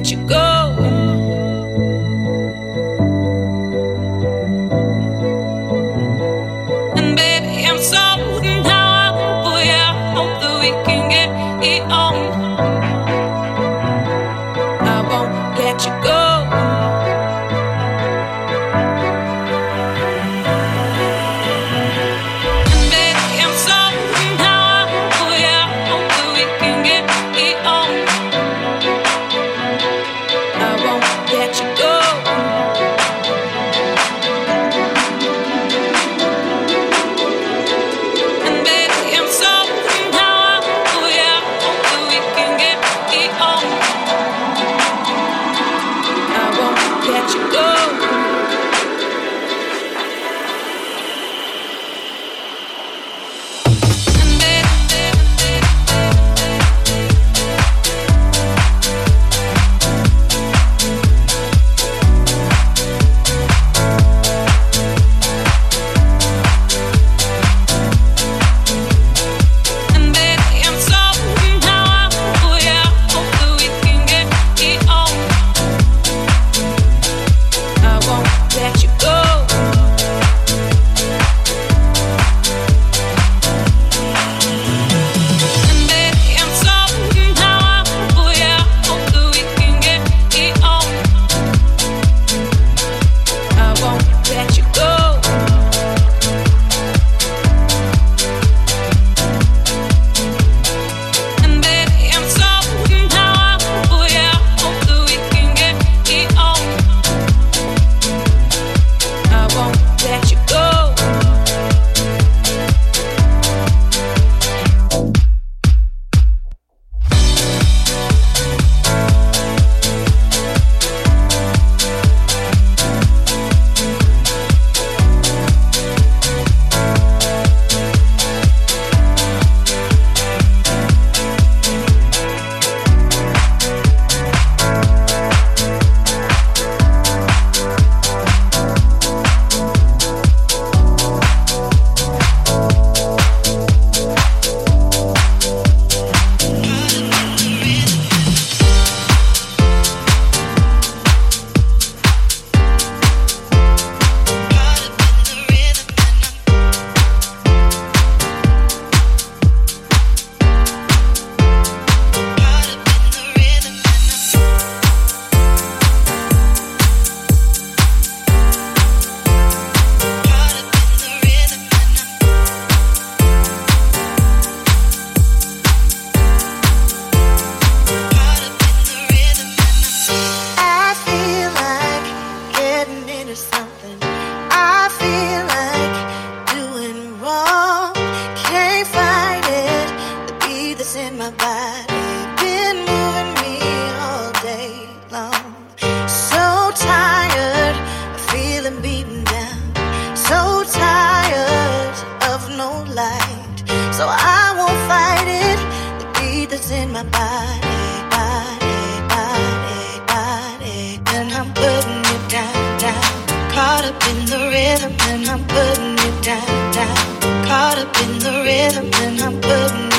let you go. Caught up in the rhythm and I'm putting it down, down. Caught up in the rhythm and I'm putting it down.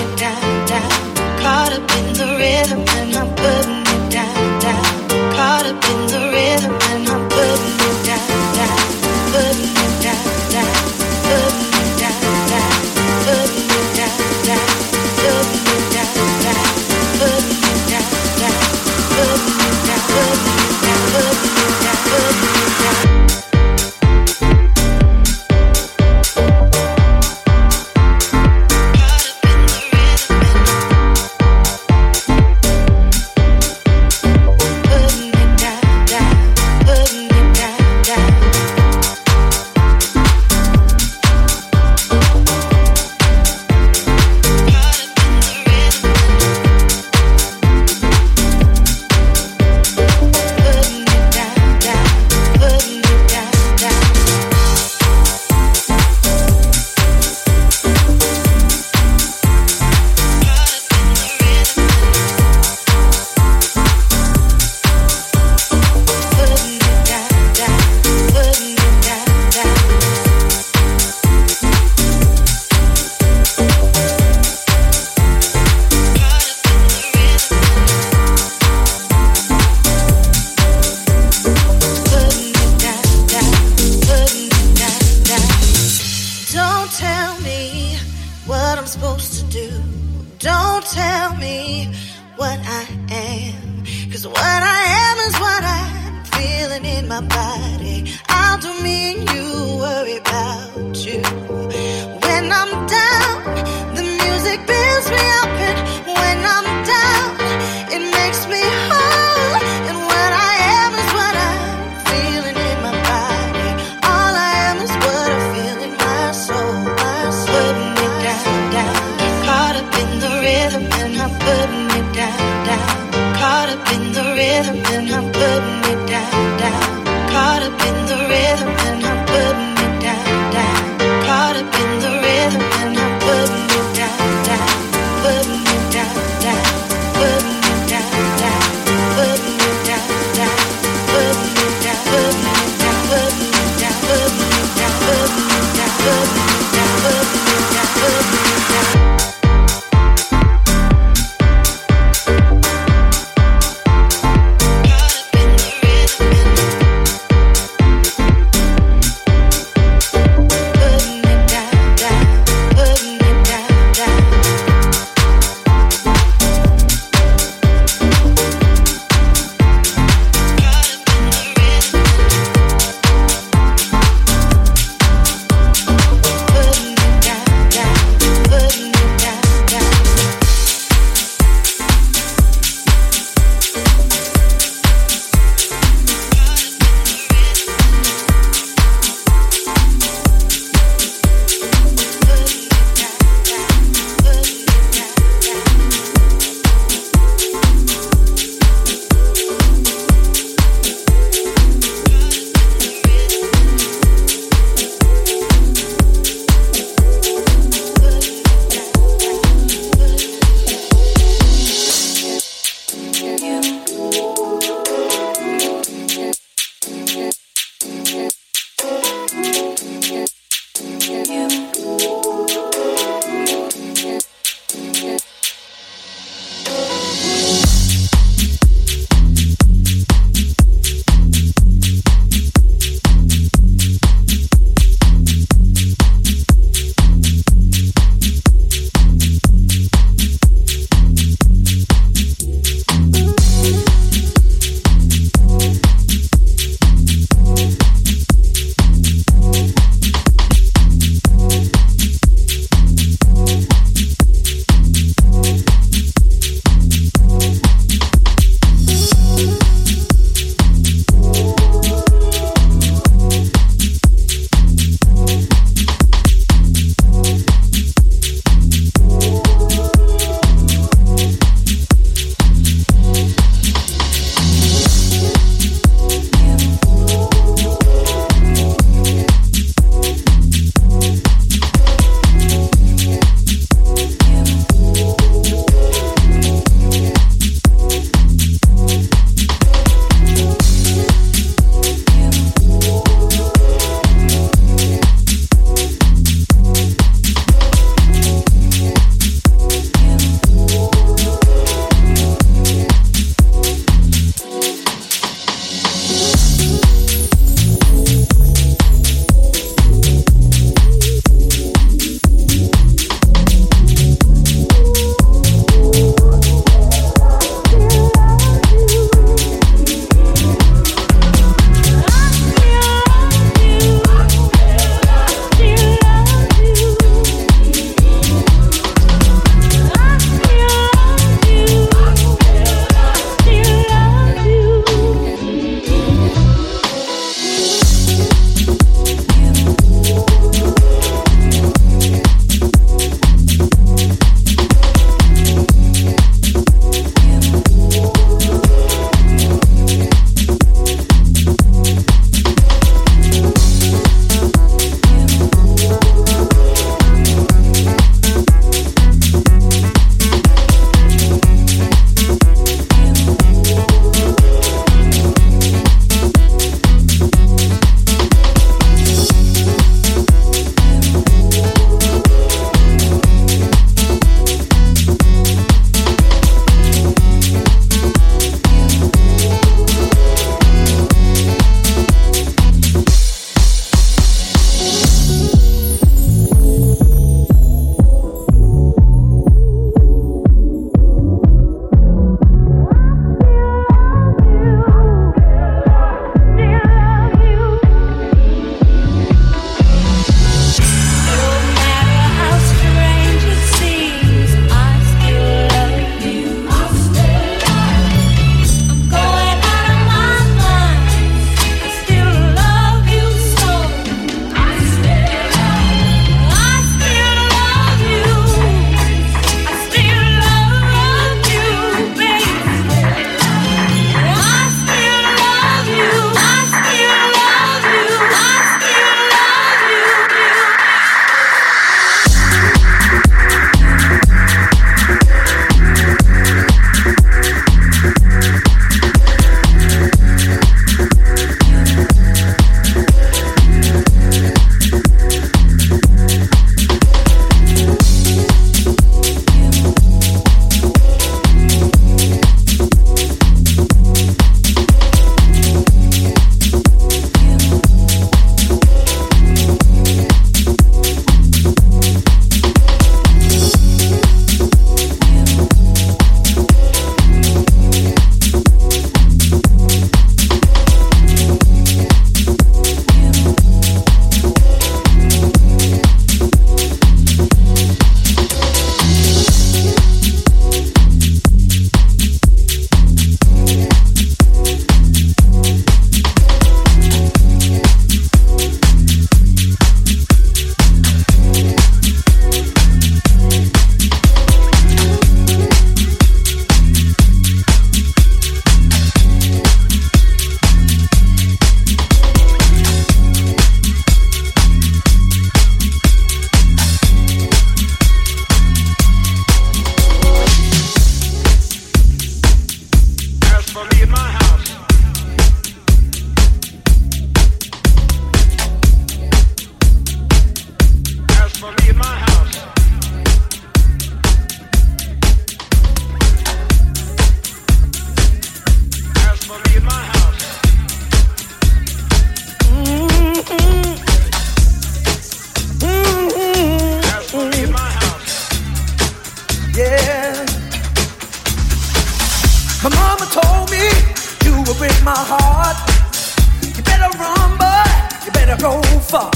Far.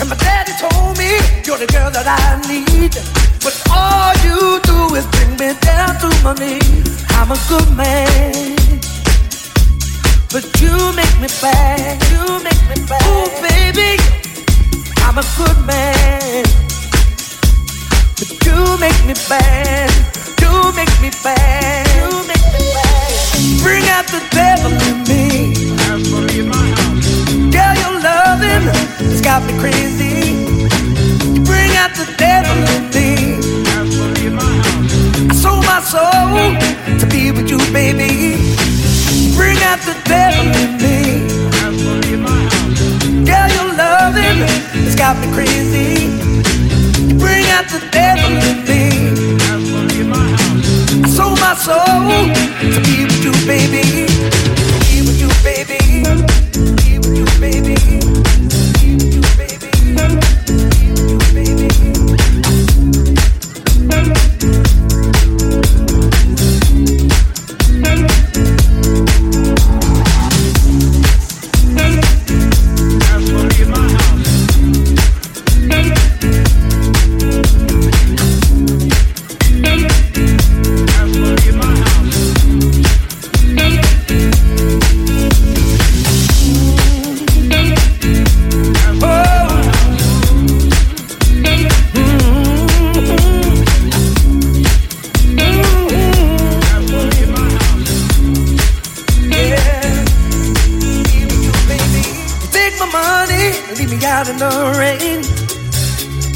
And my daddy told me you're the girl that I need. But all you do is bring me down to my knees. I'm a good man. But you make me bad. You make me bad. Ooh, baby. I'm a good man. But you make me bad. You make me bad. You make me bad. Bring out the devil in me. Girl, your loving has got me crazy. You bring out the devil in me. I sold my soul to be with you, baby. You Bring out the devil in me. Girl, your loving has got me crazy. You bring out the devil in me. I sold my soul to be with you, baby.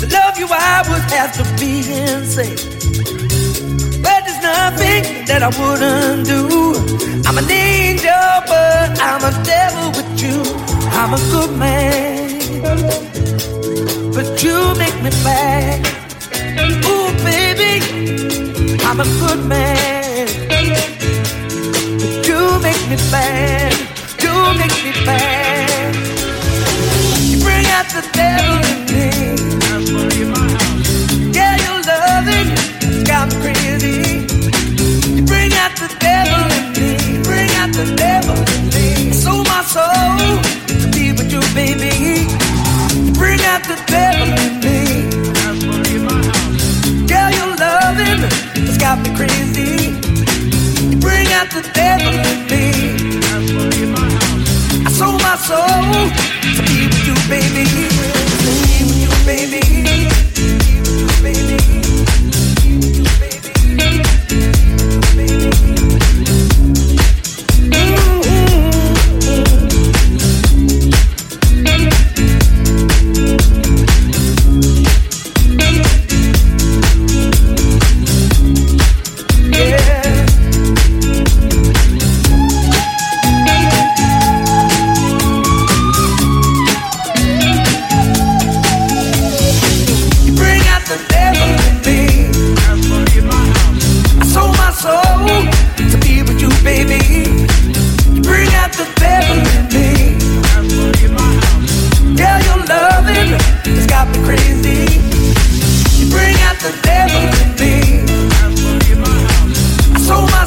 To love you, I would have to be insane. But there's nothing that I wouldn't do. I'm an angel, but I'm a devil with you. I'm a good man, but you make me bad. Ooh, baby, I'm a good man, but you make me bad. You make me bad. You bring out the devil baby. Bring out the devil in me. Yeah, your loving has got me crazy. Bring out the devil in me. I sold my soul to be with you, baby.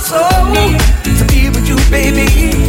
so to be with you, baby.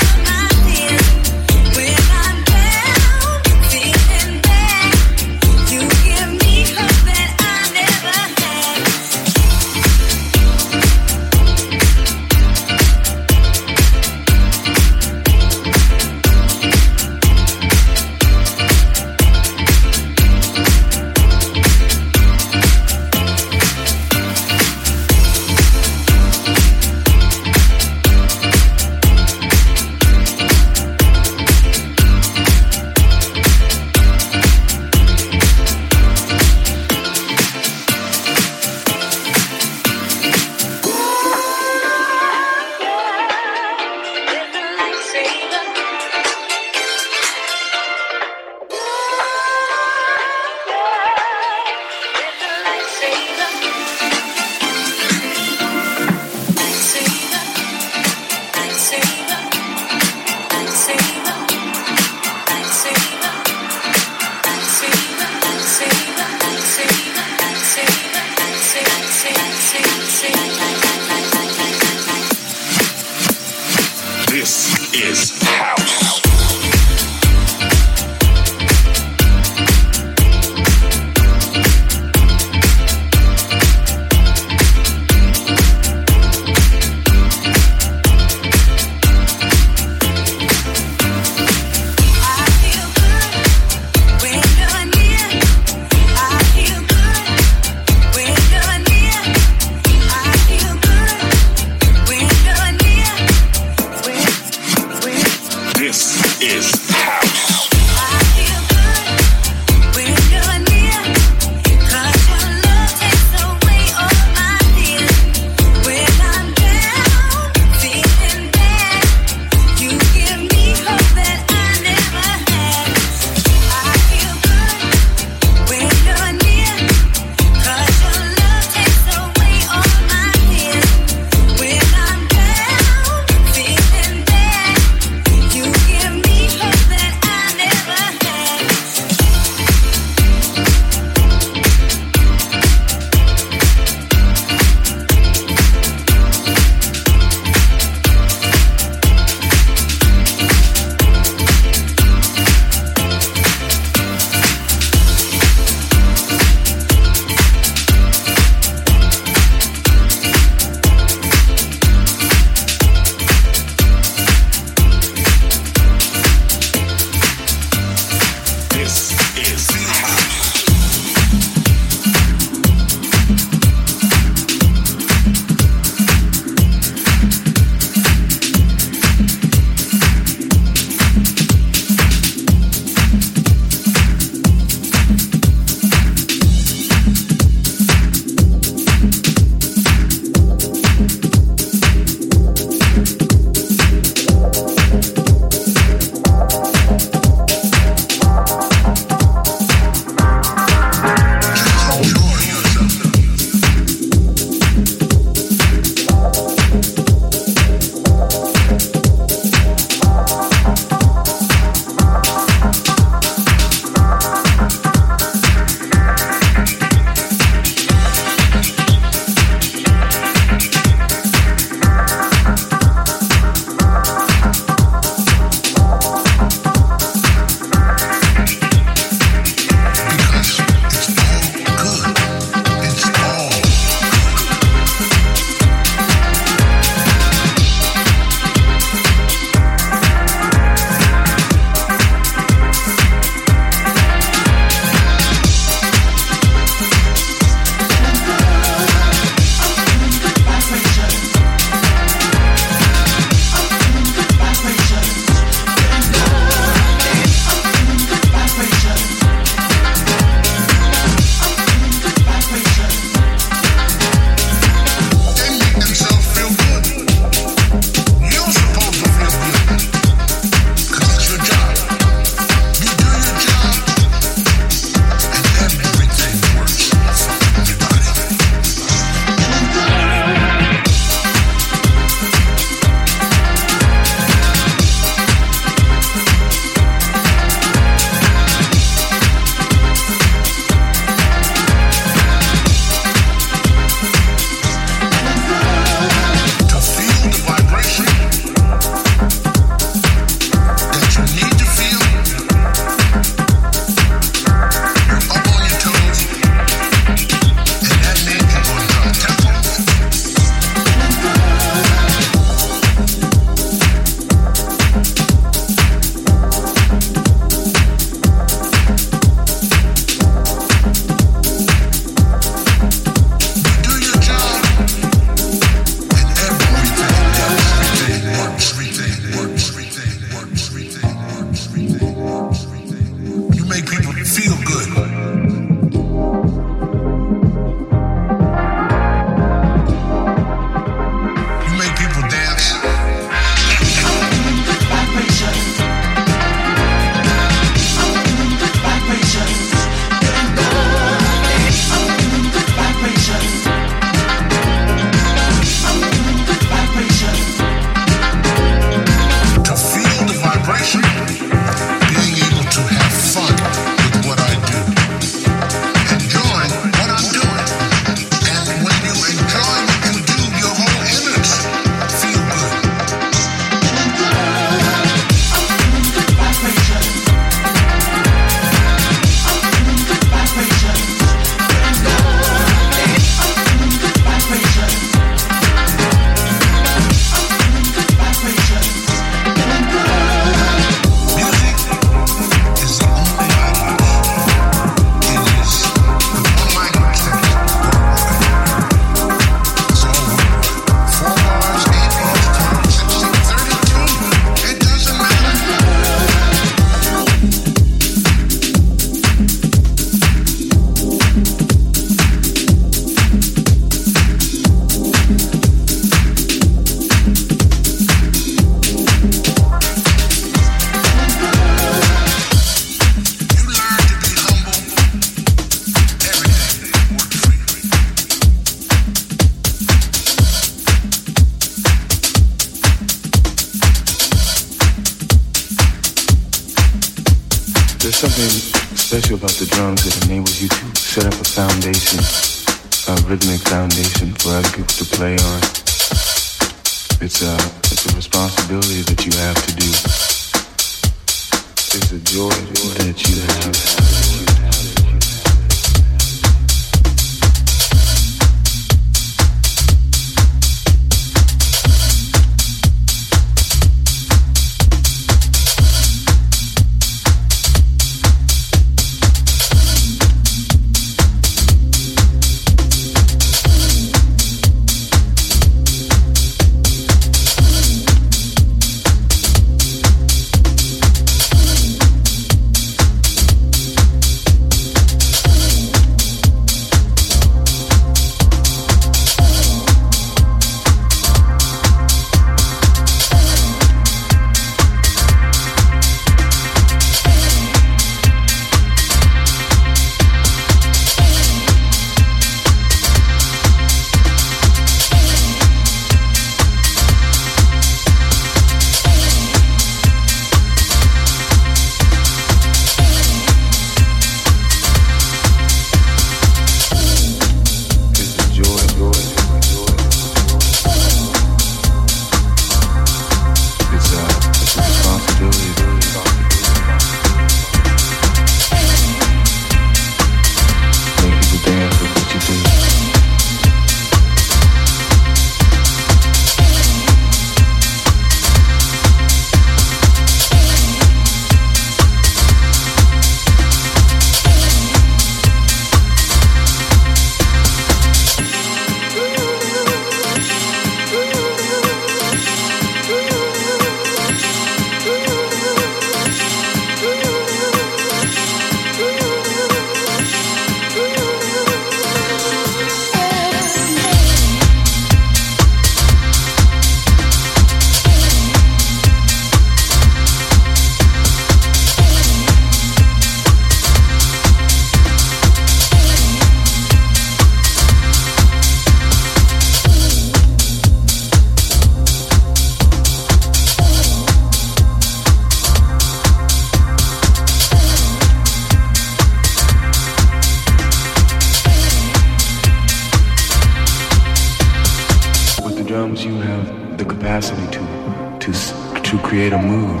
Create a mood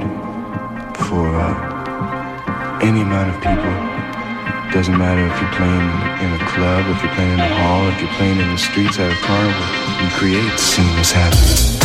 for uh, any amount of people. Doesn't matter if you're playing in a club, if you're playing in a hall, if you're playing in the streets at a carnival. You create seamless happiness.